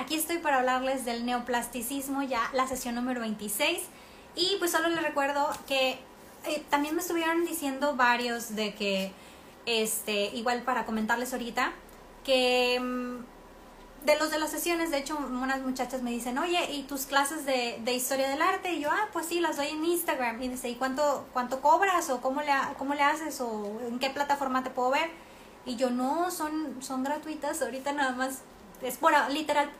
Aquí estoy para hablarles del neoplasticismo, ya la sesión número 26. Y pues solo les recuerdo que eh, también me estuvieron diciendo varios de que, este, igual para comentarles ahorita, que mm, de los de las sesiones, de hecho, unas muchachas me dicen, oye, ¿y tus clases de, de, historia del arte? Y yo, ah, pues sí, las doy en Instagram. Y dice, ¿y cuánto, cuánto cobras? ¿O cómo le, cómo le haces? ¿O en qué plataforma te puedo ver? Y yo, no, son, son gratuitas, ahorita nada más, es por, literal,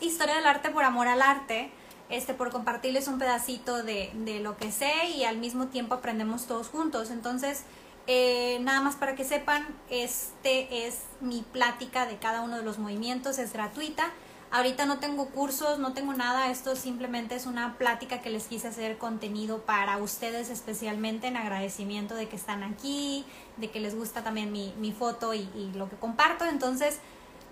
historia del arte por amor al arte, este, por compartirles un pedacito de, de lo que sé y al mismo tiempo aprendemos todos juntos. Entonces, eh, nada más para que sepan, este es mi plática de cada uno de los movimientos, es gratuita. Ahorita no tengo cursos, no tengo nada, esto simplemente es una plática que les quise hacer contenido para ustedes especialmente en agradecimiento de que están aquí, de que les gusta también mi, mi foto y, y lo que comparto. Entonces,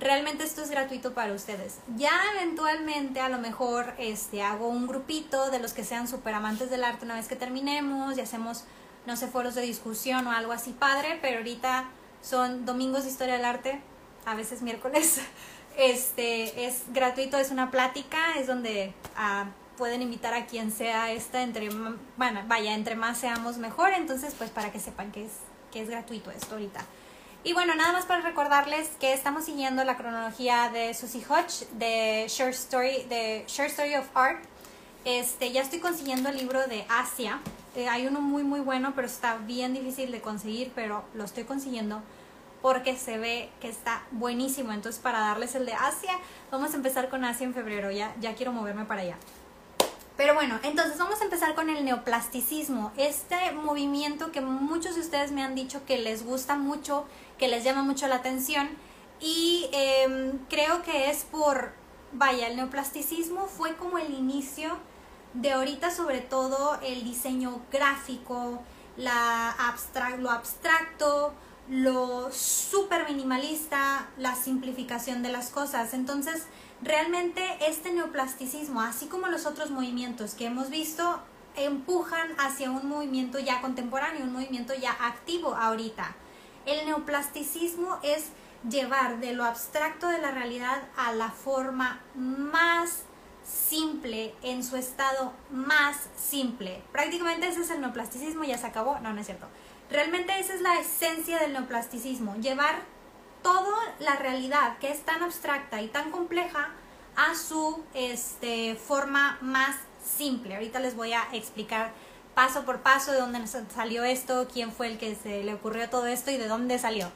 realmente esto es gratuito para ustedes. Ya eventualmente a lo mejor este, hago un grupito de los que sean súper amantes del arte una vez que terminemos y hacemos, no sé, foros de discusión o algo así padre, pero ahorita son domingos de historia del arte, a veces miércoles. Este es gratuito, es una plática, es donde ah, pueden invitar a quien sea esta, entre, bueno, vaya, entre más seamos mejor, entonces pues para que sepan que es, que es gratuito esto ahorita. Y bueno, nada más para recordarles que estamos siguiendo la cronología de Susie Hodge de Short Story, de Short Story of Art. Este, ya estoy consiguiendo el libro de Asia. Eh, hay uno muy muy bueno, pero está bien difícil de conseguir, pero lo estoy consiguiendo porque se ve que está buenísimo. Entonces, para darles el de Asia, vamos a empezar con Asia en febrero. Ya, ya quiero moverme para allá. Pero bueno, entonces vamos a empezar con el neoplasticismo, este movimiento que muchos de ustedes me han dicho que les gusta mucho, que les llama mucho la atención y em, creo que es por, vaya, el neoplasticismo fue como el inicio de ahorita sobre todo el diseño gráfico, la lo abstracto, lo súper minimalista, la simplificación de las cosas. Entonces, realmente este neoplasticismo, así como los otros movimientos que hemos visto, empujan hacia un movimiento ya contemporáneo, un movimiento ya activo ahorita. El neoplasticismo es llevar de lo abstracto de la realidad a la forma más simple, en su estado más simple. Prácticamente ese es el neoplasticismo, ya se acabó, no, no es cierto. Realmente esa es la esencia del neoplasticismo, llevar toda la realidad que es tan abstracta y tan compleja a su este, forma más simple. Ahorita les voy a explicar paso por paso de dónde salió esto, quién fue el que se le ocurrió todo esto y de dónde salió.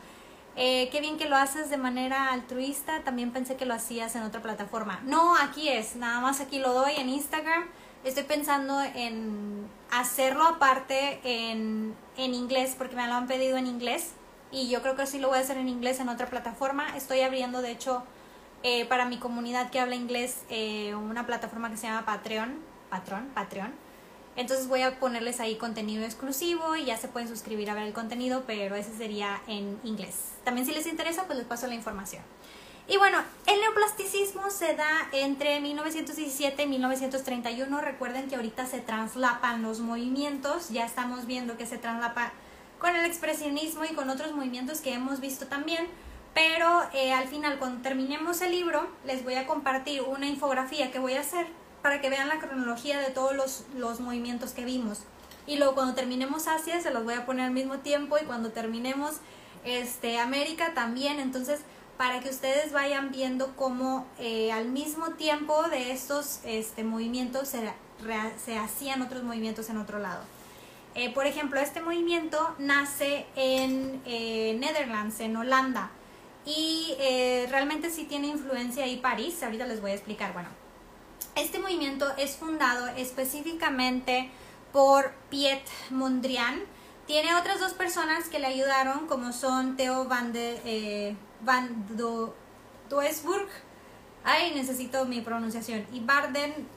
Eh, qué bien que lo haces de manera altruista, también pensé que lo hacías en otra plataforma. No, aquí es, nada más aquí lo doy en Instagram. Estoy pensando en hacerlo aparte en, en inglés porque me lo han pedido en inglés y yo creo que sí lo voy a hacer en inglés en otra plataforma. Estoy abriendo, de hecho, eh, para mi comunidad que habla inglés, eh, una plataforma que se llama Patreon, Patreon, Patreon. Entonces voy a ponerles ahí contenido exclusivo y ya se pueden suscribir a ver el contenido, pero ese sería en inglés. También si les interesa, pues les paso la información. Y bueno, el neoplasticismo se da entre 1917 y 1931. Recuerden que ahorita se traslapan los movimientos, ya estamos viendo que se traslapa con el expresionismo y con otros movimientos que hemos visto también. Pero eh, al final, cuando terminemos el libro, les voy a compartir una infografía que voy a hacer para que vean la cronología de todos los, los movimientos que vimos. Y luego cuando terminemos Asia, se los voy a poner al mismo tiempo. Y cuando terminemos este, América también. Entonces, para que ustedes vayan viendo cómo eh, al mismo tiempo de estos este, movimientos se, se hacían otros movimientos en otro lado. Eh, por ejemplo, este movimiento nace en eh, Netherlands, en Holanda, y eh, realmente sí tiene influencia ahí París, ahorita les voy a explicar. Bueno, este movimiento es fundado específicamente por Piet Mondrian. Tiene otras dos personas que le ayudaron, como son Theo van, de, van do, Duesburg, ay, necesito mi pronunciación, y Barden,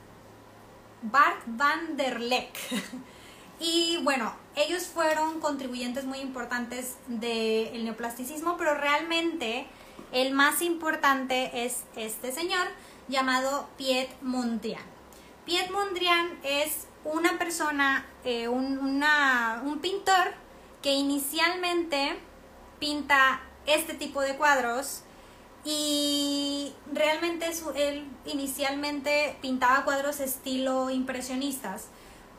Bart van der Leck. Y bueno, ellos fueron contribuyentes muy importantes del neoplasticismo, pero realmente el más importante es este señor llamado Piet Mondrian. Piet Mondrian es una persona, eh, un, un pintor que inicialmente pinta este tipo de cuadros Y realmente él inicialmente pintaba cuadros estilo impresionistas,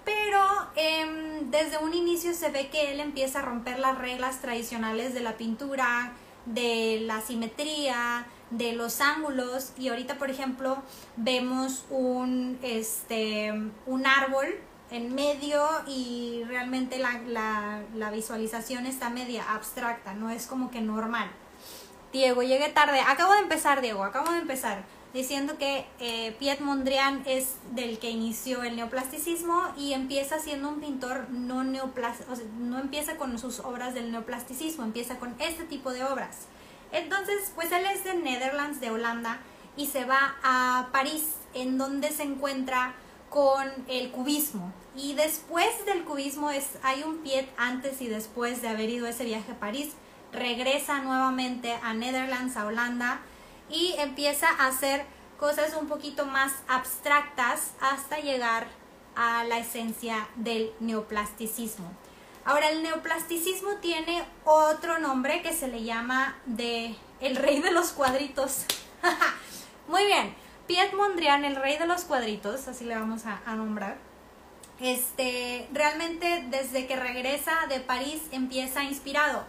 pero em, desde un inicio se ve que él empieza a romper las reglas tradicionales de la pintura, de la simetría, de los ángulos y ahorita por ejemplo vemos un este un árbol en medio y realmente la, la, visualización está media abstracta, no es como que normal. Diego, llegué tarde. Acabo de empezar, Diego, acabo de empezar diciendo que eh, Piet Mondrian es del que inició el neoplasticismo y empieza siendo un pintor no neoplástico, sea, no empieza con sus obras del neoplasticismo, empieza con este tipo de obras. Entonces, pues él es de Netherlands, de Holanda, y se va a París, en donde se encuentra con el cubismo. Y después del cubismo es, hay un pie antes y después de haber ido ese viaje a París. Regresa nuevamente a Netherlands, a Holanda, y empieza a hacer cosas un poquito más abstractas hasta llegar a la esencia del neoplasticismo. Ahora, el neoplasticismo tiene otro nombre que se le llama de el rey de los cuadritos. Muy bien, Piet Mondrian, el rey de los cuadritos, así le vamos a, nombrar. Este, realmente desde que regresa de París empieza inspirado.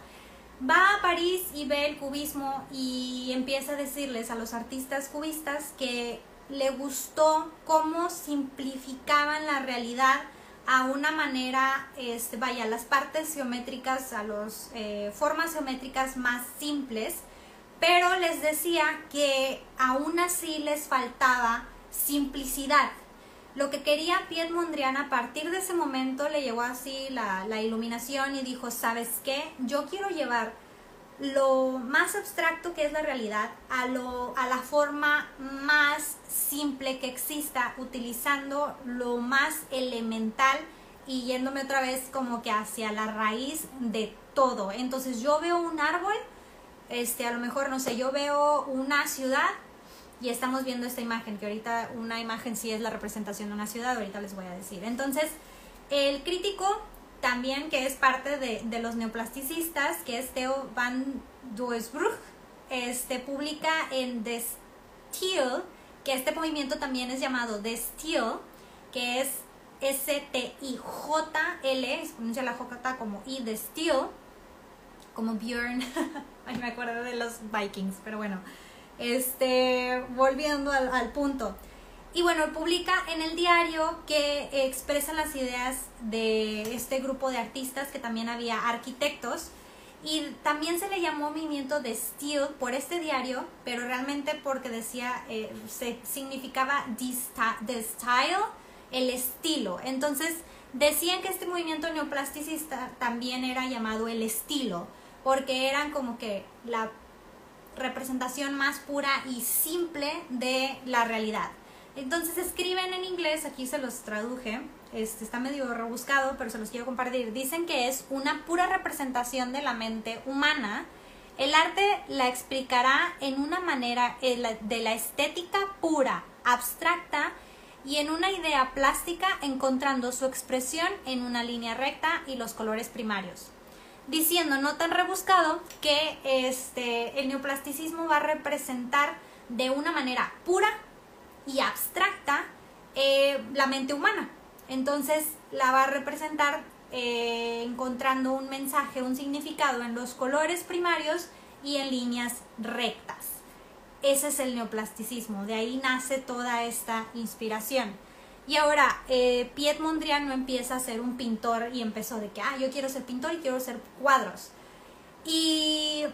Va a París y ve el cubismo y empieza a decirles a los artistas cubistas que le gustó cómo simplificaban la realidad a una manera, este, vaya, las partes geométricas, a las eh, formas geométricas más simples, pero les decía que aún así les faltaba simplicidad. Lo que quería Piet Mondrian a partir de ese momento le llegó así la, la iluminación y dijo, ¿sabes qué? Yo quiero llevar lo más abstracto que es la realidad a, lo, a la forma más simple que exista, utilizando lo más elemental y yéndome otra vez como que hacia la raíz de todo. Entonces yo veo un árbol, este, a lo mejor, no sé, yo veo una ciudad y estamos viendo esta imagen, que ahorita una imagen sí es la representación de una ciudad, ahorita les voy a decir. Entonces, el crítico también que es parte de, los neoplasticistas, que es Theo van Doesbrug, este, publica en The Steel, que este movimiento también es llamado The Steel, que es S-T-I-J-L, se pronuncia la J como I de Steel, como Björn, ay me acuerdo de los Vikings, pero bueno, este, volviendo al, al punto. Y bueno, publica en el diario que expresa las ideas de este grupo de artistas, que también había arquitectos, y también se le llamó movimiento de Steel por este diario, pero realmente porque decía, eh, se significaba the style, el estilo. Entonces decían que este movimiento neoplasticista también era llamado el estilo, porque eran como que la representación más pura y simple de la realidad. Entonces escriben en inglés, aquí se los traduje, este, está medio rebuscado, pero se los quiero compartir. Dicen que es una pura representación de la mente humana. El arte la explicará en una manera eh, de la estética pura, abstracta y en una idea plástica encontrando su expresión en una línea recta y los colores primarios. Diciendo no tan rebuscado que este, el neoplasticismo va a representar de una manera pura y abstracta eh, la mente humana. Entonces la va a representar eh, encontrando un mensaje, un significado en los colores primarios y en líneas rectas. Ese es el neoplasticismo, de ahí nace toda esta inspiración. Y ahora, eh, Piet Mondrian no empieza a ser un pintor y empezó de que, ah, yo quiero ser pintor y quiero hacer cuadros. Y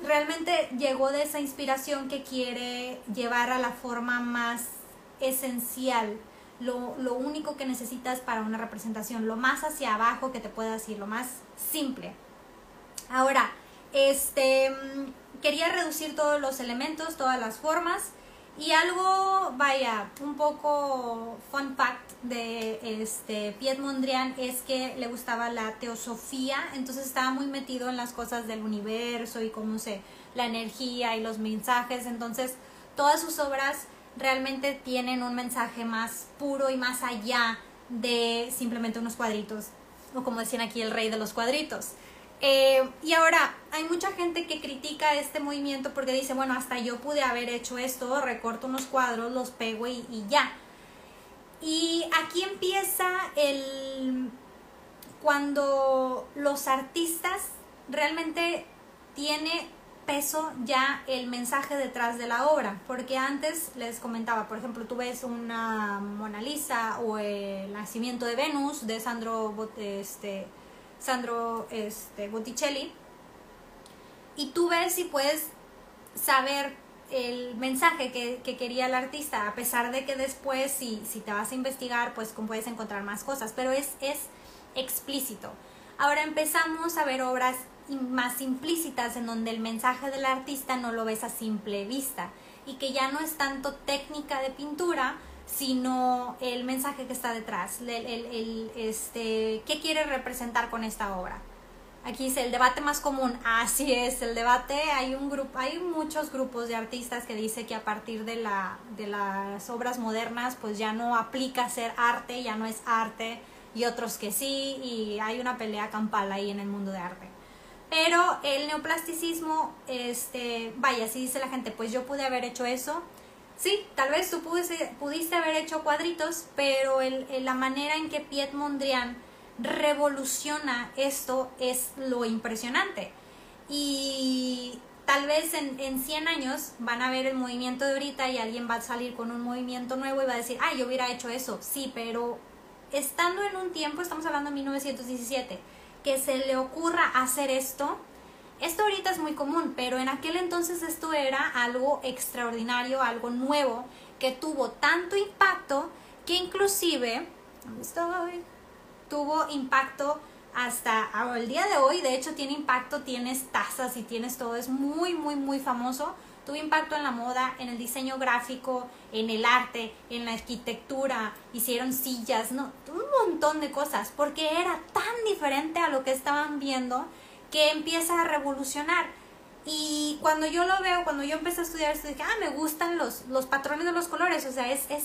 realmente llegó de esa inspiración que quiere llevar a la forma más esencial, lo, lo, único que necesitas para una representación, lo más hacia abajo que te pueda decir, lo más simple. Ahora, este, mm, quería reducir todos los elementos, todas las formas y algo, vaya, un poco fun fact de este Piet Mondrian es que le gustaba la teosofía, entonces estaba muy metido en las cosas del universo y cómo se la energía y los mensajes, entonces todas sus obras realmente tienen un mensaje más puro y más allá de simplemente unos cuadritos, o como decían aquí el rey de los cuadritos. Eh, y ahora, hay mucha gente que critica este movimiento porque dice, bueno, hasta yo pude haber hecho esto, recorto unos cuadros, los pego y, ya. Y aquí empieza el... cuando los artistas realmente tiene peso ya el mensaje detrás de la obra, porque antes les comentaba, por ejemplo, tú ves una Mona Lisa o el nacimiento de Venus de Sandro, este, Sandro este, Botticelli, y tú ves y puedes saber el mensaje que, quería el artista, a pesar de que después si, si te vas a investigar, pues puedes encontrar más cosas, pero es, es explícito. Ahora empezamos a ver obras más implícitas en donde el mensaje del artista no lo ves a simple vista y que ya no es tanto técnica de pintura, sino el mensaje que está detrás, el, el, este, qué quiere representar con esta obra. Aquí dice el debate más común. Así es, el debate. Hay un grupo, hay muchos grupos de artistas que dice que a partir de la de las obras modernas, pues ya no aplica ser arte, ya no es arte, y otros que sí, y hay una pelea campal ahí en el mundo de arte. Pero el neoplasticismo, este, vaya, si dice la gente, pues yo pude haber hecho eso. Sí, tal vez tú pudiste, pudiste haber hecho cuadritos, pero el, la manera en que Piet Mondrian revoluciona esto es lo impresionante. Y tal vez en, en 100 años van a ver el movimiento de ahorita y alguien va a salir con un movimiento nuevo y va a decir, ah, yo hubiera hecho eso. Sí, pero estando en un tiempo, estamos hablando de 1917, que se le ocurra hacer esto, esto ahorita es muy común, pero en aquel entonces esto era algo extraordinario, algo nuevo, que tuvo tanto impacto que inclusive, estoy? Tuvo impacto hasta el día de hoy, de hecho tiene impacto, tienes tazas y tienes todo, es muy, muy, muy famoso. Tuvo impacto en la moda, en el diseño gráfico, en el arte, en la arquitectura, hicieron sillas, no, un montón de cosas, porque era tan diferente a lo que estaban viendo que empieza a revolucionar. Y cuando yo lo veo, cuando yo empecé a estudiar esto, dije, ah, me gustan los, los patrones de los colores, o sea, es, es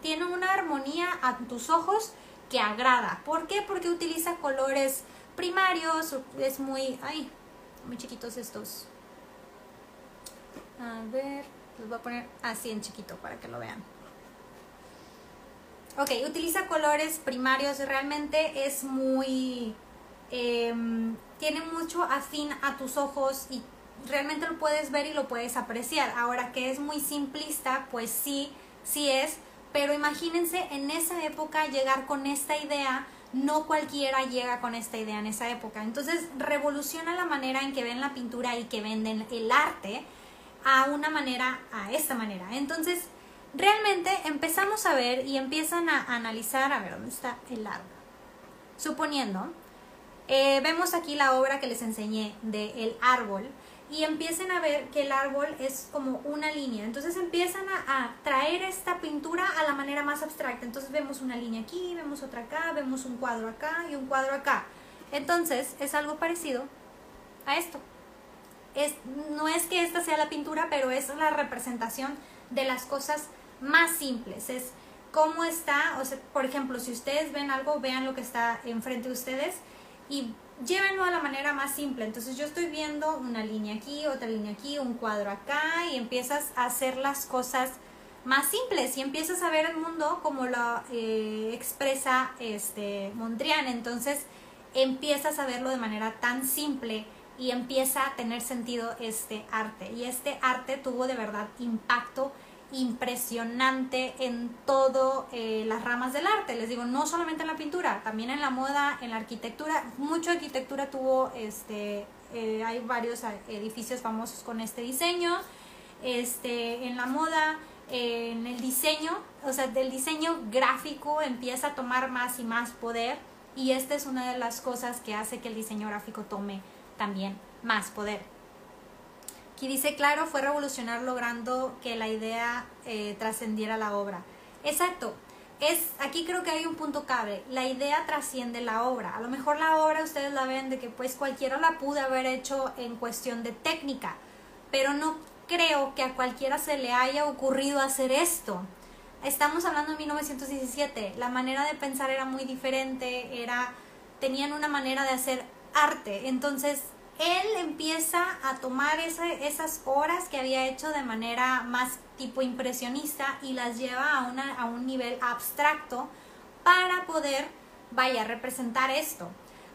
tiene una armonía a tus ojos que agrada. ¿Por qué? Porque utiliza colores primarios, es muy, ay, muy chiquitos estos a ver, los voy a poner así en chiquito para que lo vean. Ok, utiliza colores primarios, realmente es muy... Em, tiene mucho afín a tus ojos y realmente lo puedes ver y lo puedes apreciar. Ahora que es muy simplista, pues sí, sí es, pero imagínense en esa época llegar con esta idea, no cualquiera llega con esta idea en esa época. Entonces revoluciona la manera en que ven la pintura y que venden el arte a una manera, a esta manera. Entonces, realmente empezamos a ver y empiezan a analizar, a ver, ¿dónde está el árbol? Suponiendo, eh, vemos aquí la obra que les enseñé de el árbol y empiecen a ver que el árbol es como una línea. Entonces empiezan a, a, traer esta pintura a la manera más abstracta. Entonces vemos una línea aquí, vemos otra acá, vemos un cuadro acá y un cuadro acá. Entonces es algo parecido a esto es, no es que esta sea la pintura, pero es la representación de las cosas más simples. Es cómo está, o sea, por ejemplo, si ustedes ven algo, vean lo que está enfrente de ustedes y llévenlo a la manera más simple. Entonces yo estoy viendo una línea aquí, otra línea aquí, un cuadro acá y empiezas a hacer las cosas más simples y empiezas a ver el mundo como lo eh, expresa este Mondrian. Entonces empiezas a verlo de manera tan simple y empieza a tener sentido este arte. Y este arte tuvo de verdad impacto impresionante en todo eh, las ramas del arte. Les digo, no solamente en la pintura, también en la moda, en la arquitectura. Mucho arquitectura tuvo, este, eh, hay varios edificios famosos con este diseño. Este, en la moda, en el diseño, o sea, del diseño gráfico empieza a tomar más y más poder. Y esta es una de las cosas que hace que el diseño gráfico tome también más poder. Aquí dice, claro, fue revolucionar logrando que la idea eh, trascendiera la obra. Exacto. Es, aquí creo que hay un punto clave. La idea trasciende la obra. A lo mejor la obra ustedes la ven de que pues cualquiera la pude haber hecho en cuestión de técnica, pero no creo que a cualquiera se le haya ocurrido hacer esto. Estamos hablando de 1917. La manera de pensar era muy diferente, era tenían una manera de hacer arte. Entonces, él empieza a tomar esas horas que había hecho de manera más tipo impresionista y las lleva a, una, a un nivel abstracto para poder, vaya, representar esto.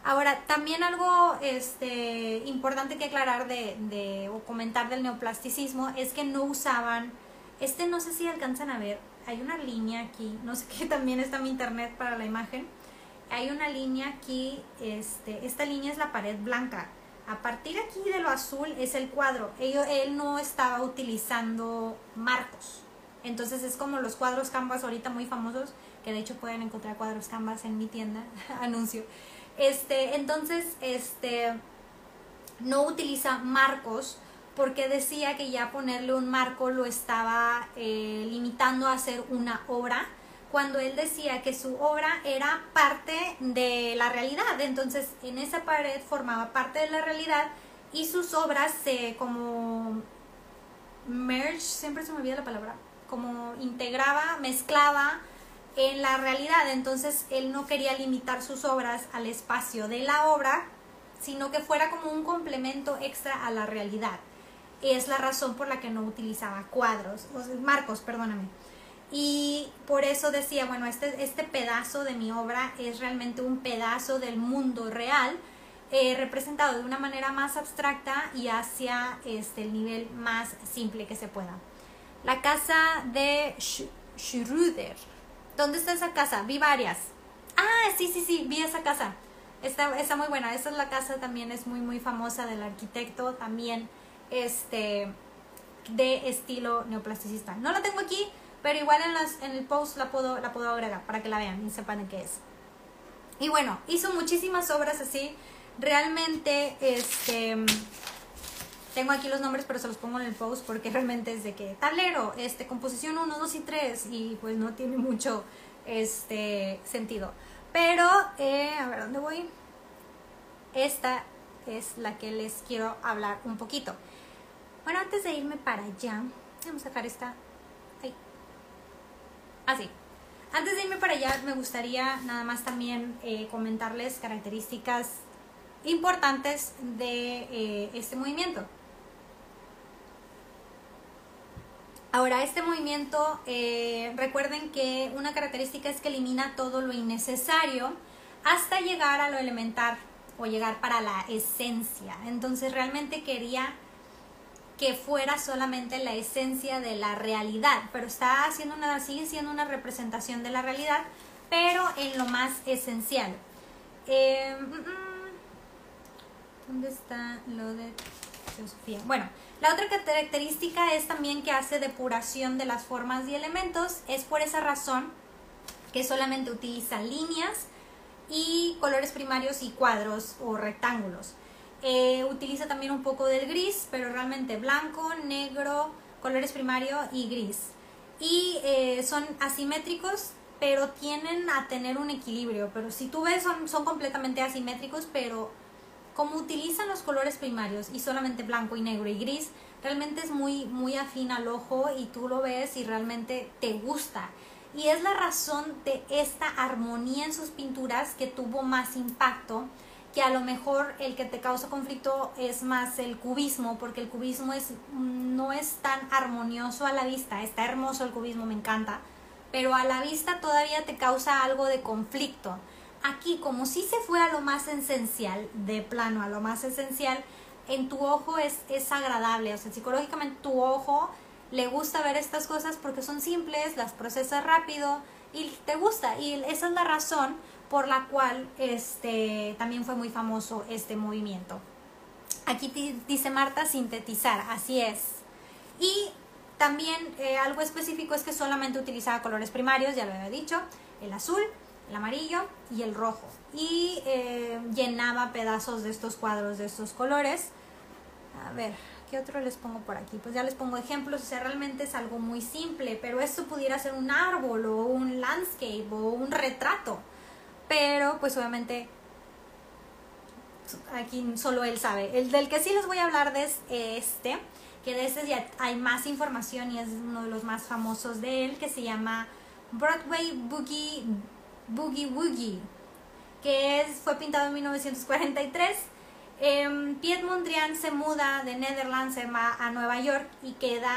Ahora, también algo este, importante que aclarar de, de, o comentar del neoplasticismo es que no usaban, este no sé si alcanzan a ver, hay una línea aquí, no sé qué también está mi internet para la imagen, hay una línea aquí, este, esta línea es la pared blanca, a partir aquí de lo azul es el cuadro, él, él no estaba utilizando marcos, entonces es como los cuadros Canvas ahorita muy famosos, que de hecho pueden encontrar cuadros Canvas en mi tienda, anuncio. Este, entonces, este, no utiliza marcos porque decía que ya ponerle un marco lo estaba eh, limitando a hacer una obra, cuando él decía que su obra era parte de la realidad. Entonces, en esa pared formaba parte de la realidad y sus obras se como merge, siempre se me olvida la palabra, como integraba, mezclaba en la realidad. Entonces él no quería limitar sus obras al espacio de la obra, sino que fuera como un complemento extra a la realidad. Es la razón por la que no utilizaba cuadros, marcos, perdóname. Y por eso decía, bueno, este, este pedazo de mi obra es realmente un pedazo del mundo real, eh, representado de una manera más abstracta y hacia este, el nivel más simple que se pueda. La casa de Schröder ¿Dónde está esa casa? Vi varias. Ah, sí, sí, sí, vi esa casa. Está, está muy buena. Esa es la casa también, es muy, muy famosa del arquitecto también, este, de estilo neoplasticista. No la tengo aquí, pero igual en, las, en el post la puedo, la puedo agregar para que la vean y sepan de qué es. Y bueno, hizo muchísimas obras así. Realmente, este tengo aquí los nombres, pero se los pongo en el post porque realmente es de que tablero, este, composición 1, 2 y 3 y pues no tiene mucho este, sentido. Pero, eh, a ver, ¿dónde voy? Esta es la que les quiero hablar un poquito. Bueno, antes de irme para allá, vamos a sacar esta. Así. Ah, antes de irme para allá, me gustaría nada más también eh, comentarles características importantes de eh, este movimiento. Ahora, este movimiento, eh, recuerden que una característica es que elimina todo lo innecesario hasta llegar a lo elemental o llegar para la esencia. Entonces realmente quería que fuera solamente la esencia de la realidad, pero está haciendo una, sigue siendo una representación de la realidad, pero en lo más esencial. Eh, mm, mm, ¿Dónde está lo de Sofía? Bueno, la otra característica es también que hace depuración de las formas y elementos. Es por esa razón que solamente utiliza líneas y colores primarios y cuadros o rectángulos. Eh, utiliza también un poco del gris, pero realmente blanco, negro, colores primario y gris. Y eh, son asimétricos, pero tienen a tener un equilibrio. Pero si tú ves, son, son completamente asimétricos, pero como utilizan los colores primarios y solamente blanco y negro y gris, realmente es muy, muy afín al ojo y tú lo ves y realmente te gusta. Y es la razón de esta armonía en sus pinturas que tuvo más impacto, que a lo mejor el que te causa conflicto es más el cubismo, porque el cubismo es, no es tan armonioso a la vista, está hermoso el cubismo, me encanta, pero a la vista todavía te causa algo de conflicto aquí como si se fue a lo más esencial, de plano a lo más esencial, en tu ojo es, es agradable, o sea, psicológicamente tu ojo le gusta ver estas cosas porque son simples, las procesa rápido y te gusta. Y esa es la razón por la cual este, también fue muy famoso este movimiento. Aquí dice Marta, sintetizar, así es. Y también eh, algo específico es que solamente utilizaba colores primarios, ya lo había dicho, el azul, el amarillo y el rojo. Y eh, llenaba pedazos de estos cuadros de estos colores. A ver, ¿qué otro les pongo por aquí? Pues ya les pongo ejemplos, o sea, realmente es algo muy simple, pero esto pudiera ser un árbol o un landscape o un retrato. Pero pues obviamente aquí solo él sabe. El del que sí les voy a hablar de es este, que de este ya hay más información y es uno de los más famosos de él, que se llama Broadway Boogie Boogie Woogie, que es, fue pintado en 1943 Eh, Piet Mondrian se muda de Netherlands se va a Nueva York y queda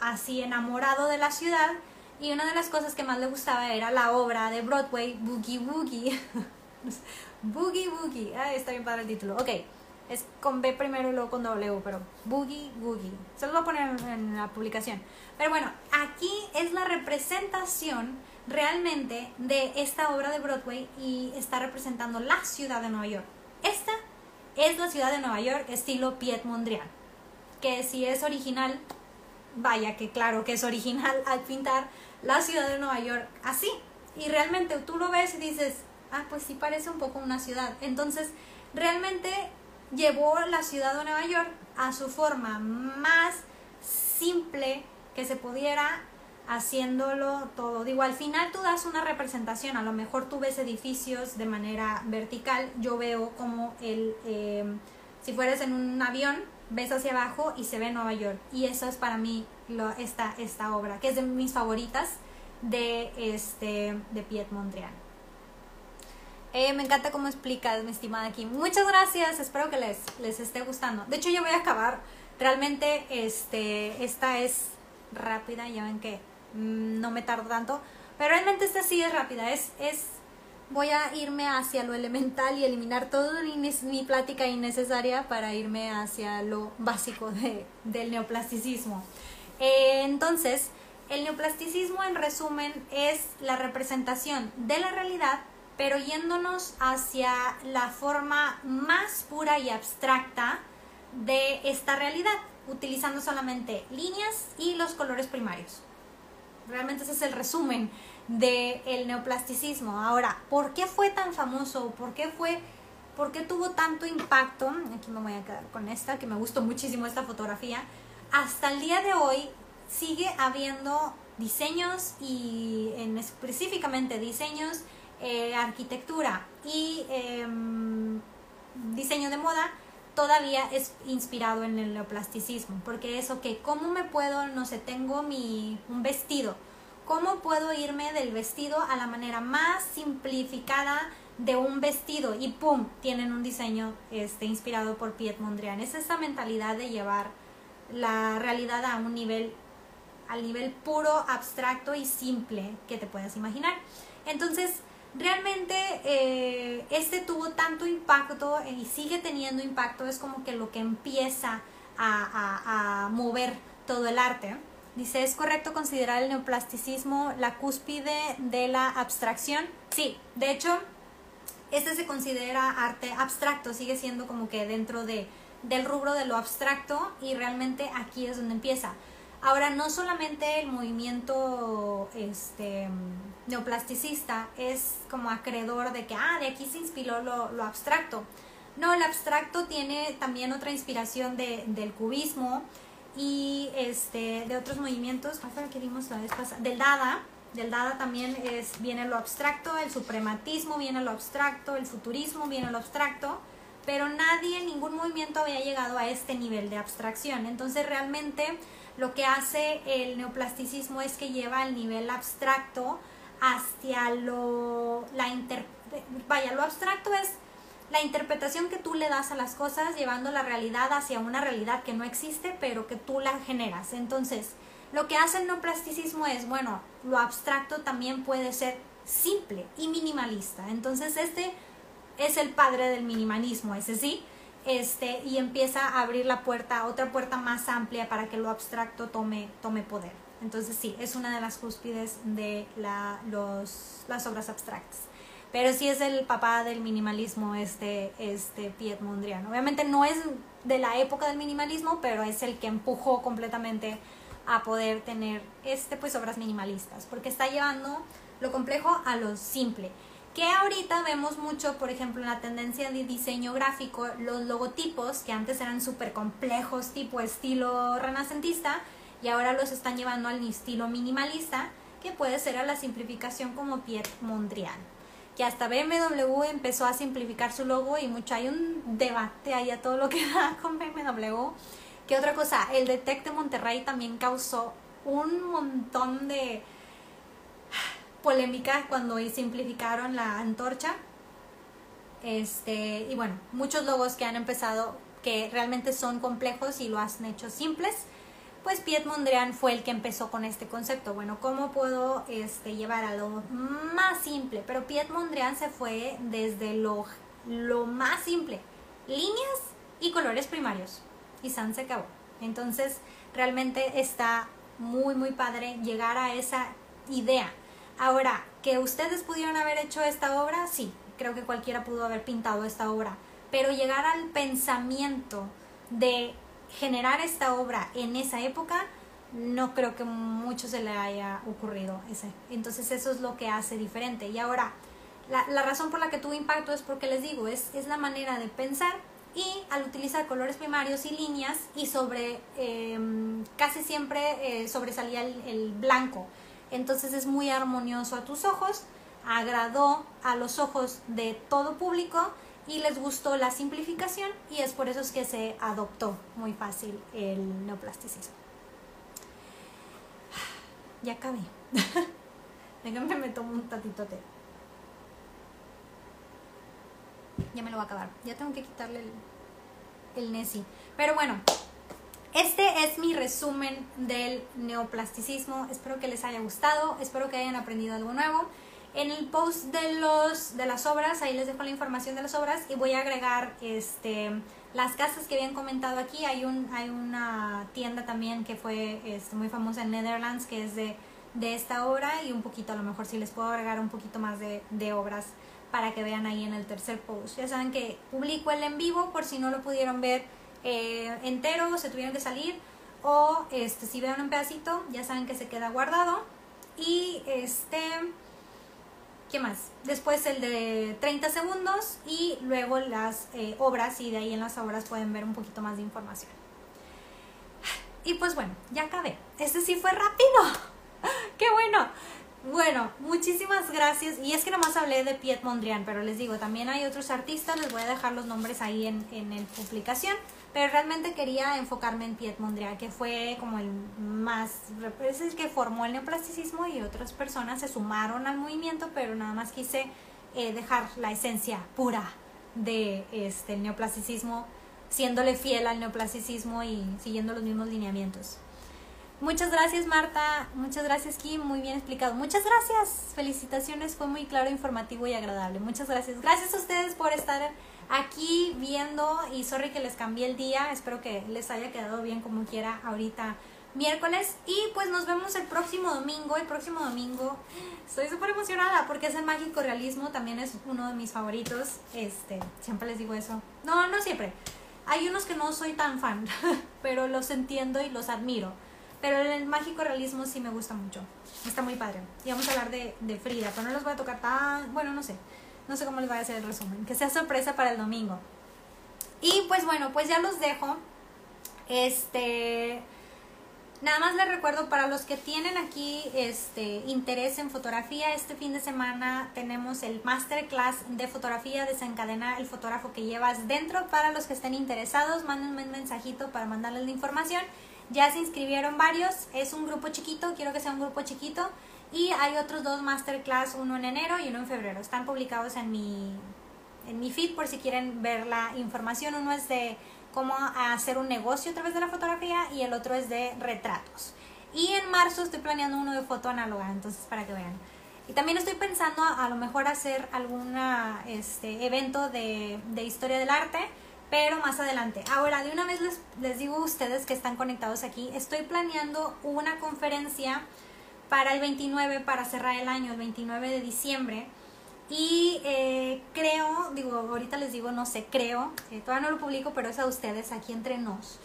así enamorado de la ciudad y una de las cosas que más le gustaba era la obra de Broadway Boogie Woogie. Boogie Woogie. Ah, está bien padre el título. Ok. Es con B primero y luego con W, pero Boogie Woogie. Se lo voy a poner en la publicación. Pero bueno, aquí es la representación realmente de esta obra de Broadway y está representando la ciudad de Nueva York. Esta es la ciudad de Nueva York estilo Piet Mondrian, que si es original, vaya que claro que es original al pintar la ciudad de Nueva York así. Y realmente tú lo ves y dices, ah, pues sí parece un poco una ciudad. Entonces, realmente llevó la ciudad de Nueva York a su forma más simple que se pudiera haciéndolo todo. Digo, al final tú das una representación, a lo mejor tú ves edificios de manera vertical, yo veo como el, em, si fueras en un avión, ves hacia abajo y se ve Nueva York. Y eso es para mí lo, esta, esta obra, que es de mis favoritas de, este, de Piet Mondrian. Eh, me encanta cómo explicas, mi estimada Kim. Muchas gracias, espero que les, les esté gustando. De hecho, yo voy a acabar. Realmente, este, esta es rápida, ya ven que Mm, no me tardo tanto. Pero realmente esta sí es rápida, es, es voy a irme hacia lo elemental y eliminar toda mi, plática innecesaria para irme hacia lo básico de, del neoplasticismo. Eh, entonces, el neoplasticismo en resumen es la representación de la realidad, pero yéndonos hacia la forma más pura y abstracta de esta realidad, utilizando solamente líneas y los colores primarios. Realmente ese es el resumen del neoplasticismo. Ahora, ¿por qué fue tan famoso? ¿Por qué fue... ¿Por qué tuvo tanto impacto? Aquí me voy a quedar con esta, que me gustó muchísimo esta fotografía. Hasta el día de hoy sigue habiendo diseños y en específicamente diseños, eh, arquitectura y em, diseño de moda todavía es inspirado en el neoplasticismo, porque eso que, ¿cómo me puedo, no sé, tengo mi, un vestido, ¿cómo puedo irme del vestido a la manera más simplificada de un vestido? Y ¡pum! Tienen un diseño este, inspirado por Piet Mondrian. Es esa mentalidad de llevar la realidad a un nivel, al nivel puro, abstracto y simple que te puedas imaginar. Entonces, realmente eh, este tuvo tanto impacto y sigue teniendo impacto, es como que lo que empieza a, mover todo el arte. Dice, ¿es correcto considerar el neoplasticismo la cúspide de la abstracción? Sí, de hecho, este se considera arte abstracto, sigue siendo como que dentro de, del rubro de lo abstracto y realmente aquí es donde empieza. Ahora, no solamente el movimiento este, neoplasticista es como acreedor de que, ah, de aquí se inspiró lo, abstracto. No, el abstracto tiene también otra inspiración de, del cubismo y este, de otros movimientos, ¿cuál que vimos la vez? Del Dada, del Dada también es, viene lo abstracto, el suprematismo viene lo abstracto, el futurismo viene lo abstracto, pero nadie, ningún movimiento había llegado a este nivel de abstracción. Entonces realmente lo que hace el neoplasticismo es que lleva el nivel abstracto hacia lo, la inter, vaya, lo abstracto es la interpretación que tú le das a las cosas llevando la realidad hacia una realidad que no existe pero que tú la generas. Entonces, lo que hace el neoplasticismo es, bueno, lo abstracto también puede ser simple y minimalista. Entonces, este es el padre del minimalismo, ese sí este, y empieza a abrir la puerta, otra puerta más amplia para que lo abstracto tome, tome poder. Entonces sí, es una de las cúspides de la, los, las obras abstractas. Pero sí es el papá del minimalismo, este, este Piet Mondrian. Obviamente no es de la época del minimalismo, pero es el que empujó completamente a poder tener este, pues, obras minimalistas, porque está llevando lo complejo a lo simple que ahorita vemos mucho, por ejemplo, en la tendencia de diseño gráfico, los logotipos que antes eran súper complejos, tipo estilo renacentista, y ahora los están llevando al estilo minimalista, que puede ser a la simplificación como Pierre Mondrian. Que hasta BMW empezó a simplificar su logo y mucho hay un debate ahí a todo lo que da con BMW. ¿Qué otra cosa? El Detect de Monterrey también causó un montón de polémica cuando simplificaron la antorcha. Este, y bueno, muchos logos que han empezado que realmente son complejos y lo han hecho simples. Pues Piet Mondrian fue el que empezó con este concepto. Bueno, ¿cómo puedo este, llevar a lo más simple? Pero Piet Mondrian se fue desde lo, lo más simple. Líneas y colores primarios. Y San se acabó. Entonces, realmente está muy, muy padre llegar a esa idea. Ahora, que ustedes pudieron haber hecho esta obra, sí, creo que cualquiera pudo haber pintado esta obra, pero llegar al pensamiento de generar esta obra en esa época, no creo que mucho se le haya ocurrido ese. Entonces eso es lo que hace diferente. Y ahora, la, razón por la que tuvo impacto es porque les digo, es, es la manera de pensar y al utilizar colores primarios y líneas y sobre em, casi siempre eh, sobresalía el, blanco entonces es muy armonioso a tus ojos agradó a los ojos de todo público y les gustó la simplificación y es por eso es que se adoptó muy fácil el neoplasticismo ya acabé déjenme me tomo un tatito té ya me lo va a acabar. Ya tengo que quitarle el, el Nessie. Pero bueno, este es mi resumen del neoplasticismo. Espero que les haya gustado, espero que hayan aprendido algo nuevo. En el post de, los, de las obras, ahí les dejo la información de las obras y voy a agregar este, las casas que habían comentado aquí. Hay, un, hay una tienda también que fue este, muy famosa en Netherlands que es de, de, esta obra y un poquito, a lo mejor si les puedo agregar un poquito más de, de obras para que vean ahí en el tercer post. Ya saben que publico el en vivo por si no lo pudieron ver eh, entero, se tuvieron que salir o este, si vean un pedacito, ya saben que se queda guardado. Y este, ¿qué más? Después el de 30 segundos y luego las eh, obras y de ahí en las obras pueden ver un poquito más de información. Y pues bueno, ya acabé. Este sí fue rápido. ¡Qué bueno! Bueno, muchísimas gracias. Y es que nomás hablé de Piet Mondrian, pero les digo, también hay otros artistas, les voy a dejar los nombres ahí en, en la publicación. Pero realmente quería enfocarme en Piet Mondrian, que fue como el más, es el que formó el neoplasticismo y otras personas se sumaron al movimiento, pero nada más quise eh, dejar la esencia pura de este neoplasticismo, siéndole fiel al neoplasticismo y siguiendo los mismos lineamientos. Muchas gracias Marta, muchas gracias Kim, muy bien explicado. Muchas gracias, felicitaciones, fue muy claro, informativo y agradable. Muchas gracias. Gracias a ustedes por estar aquí viendo y sorry que les cambié el día, espero que les haya quedado bien como quiera ahorita miércoles y pues nos vemos el próximo domingo, el próximo domingo estoy súper emocionada porque es el mágico realismo, también es uno de mis favoritos, este, siempre les digo eso, no, no siempre, hay unos que no soy tan fan, pero los entiendo y los admiro pero el mágico realismo sí me gusta mucho. Está muy padre. Y vamos a hablar de, de Frida, pero no los voy a tocar tan... Bueno, no sé. No sé cómo les voy a hacer el resumen. Que sea sorpresa para el domingo. Y pues bueno, pues ya los dejo. Este... Nada más les recuerdo para los que tienen aquí este interés en fotografía, este fin de semana tenemos el masterclass de fotografía desencadena el fotógrafo que llevas dentro. Para los que estén interesados, mándenme un mensajito para mandarles la información. Ya se inscribieron varios, es un grupo chiquito, quiero que sea un grupo chiquito. Y hay otros dos masterclass, uno en enero y uno en febrero. Están publicados en mi, en mi feed por si quieren ver la información. Uno es de cómo hacer un negocio a través de la fotografía y el otro es de retratos. Y en marzo estoy planeando uno de foto análoga, entonces para que vean. Y también estoy pensando a, lo mejor hacer algún este, evento de, de historia del arte pero más adelante. Ahora, de una vez les, les digo a ustedes que están conectados aquí, estoy planeando una conferencia para el 29, para cerrar el año, el 29 de diciembre. Y eh, creo, digo, ahorita les digo, no sé, creo, eh, todavía no lo publico, pero es a ustedes, aquí entre nos.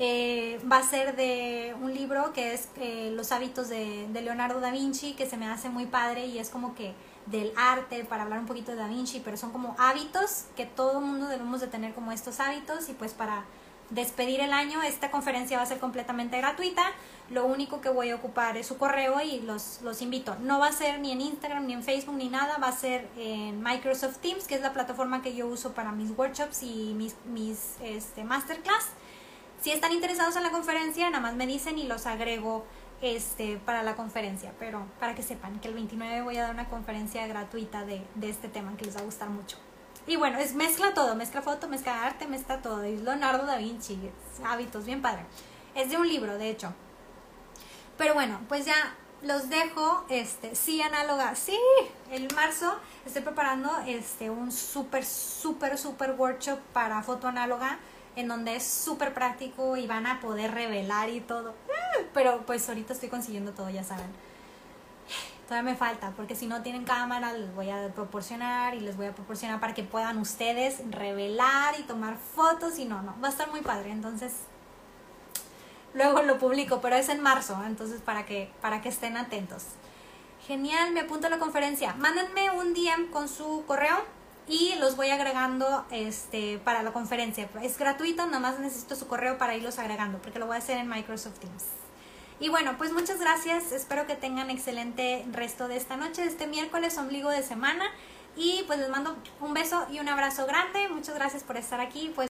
Eh, va a ser de un libro que es Los hábitos de, de Leonardo da Vinci, que se me hace muy padre y es como que del arte, para hablar un poquito de Da Vinci, pero son como hábitos que todo mundo debemos de tener como estos hábitos y pues para despedir el año esta conferencia va a ser completamente gratuita, lo único que voy a ocupar es su correo y los, los invito. No va a ser ni en Instagram ni en Facebook ni nada, va a ser en Microsoft Teams, que es la plataforma que yo uso para mis workshops y mis, mis este, masterclass. Si están interesados en la conferencia, nada más me dicen y los agrego este, para la conferencia, pero para que sepan que el 29 voy a dar una conferencia gratuita de, de este tema que les va a gustar mucho. Y bueno, es mezcla todo, mezcla foto, mezcla arte, mezcla todo. Es Leonardo da Vinci, hábitos, bien padre. Es de un libro, de hecho. Pero bueno, pues ya los dejo, este, sí, análoga, sí, el marzo estoy preparando este, un súper, súper, súper workshop para foto análoga en donde es súper práctico y van a poder revelar y todo. Pero pues ahorita estoy consiguiendo todo, ya saben. Todavía me falta, porque si no tienen cámara, les voy a proporcionar y les voy a proporcionar para que puedan ustedes revelar y tomar fotos y no, no, va a estar muy padre. Entonces, luego lo publico, pero es en marzo, entonces para que, para que estén atentos. Genial, me apunto a la conferencia. Mándenme un DM con su correo y los voy agregando este, para la conferencia. Es gratuito, nada más necesito su correo para irlos agregando, porque lo voy a hacer en Microsoft Teams. Y bueno, pues muchas gracias. Espero que tengan excelente resto de esta noche, de este miércoles, ombligo de semana. Y pues les mando un beso y un abrazo grande. Muchas gracias por estar aquí. Pues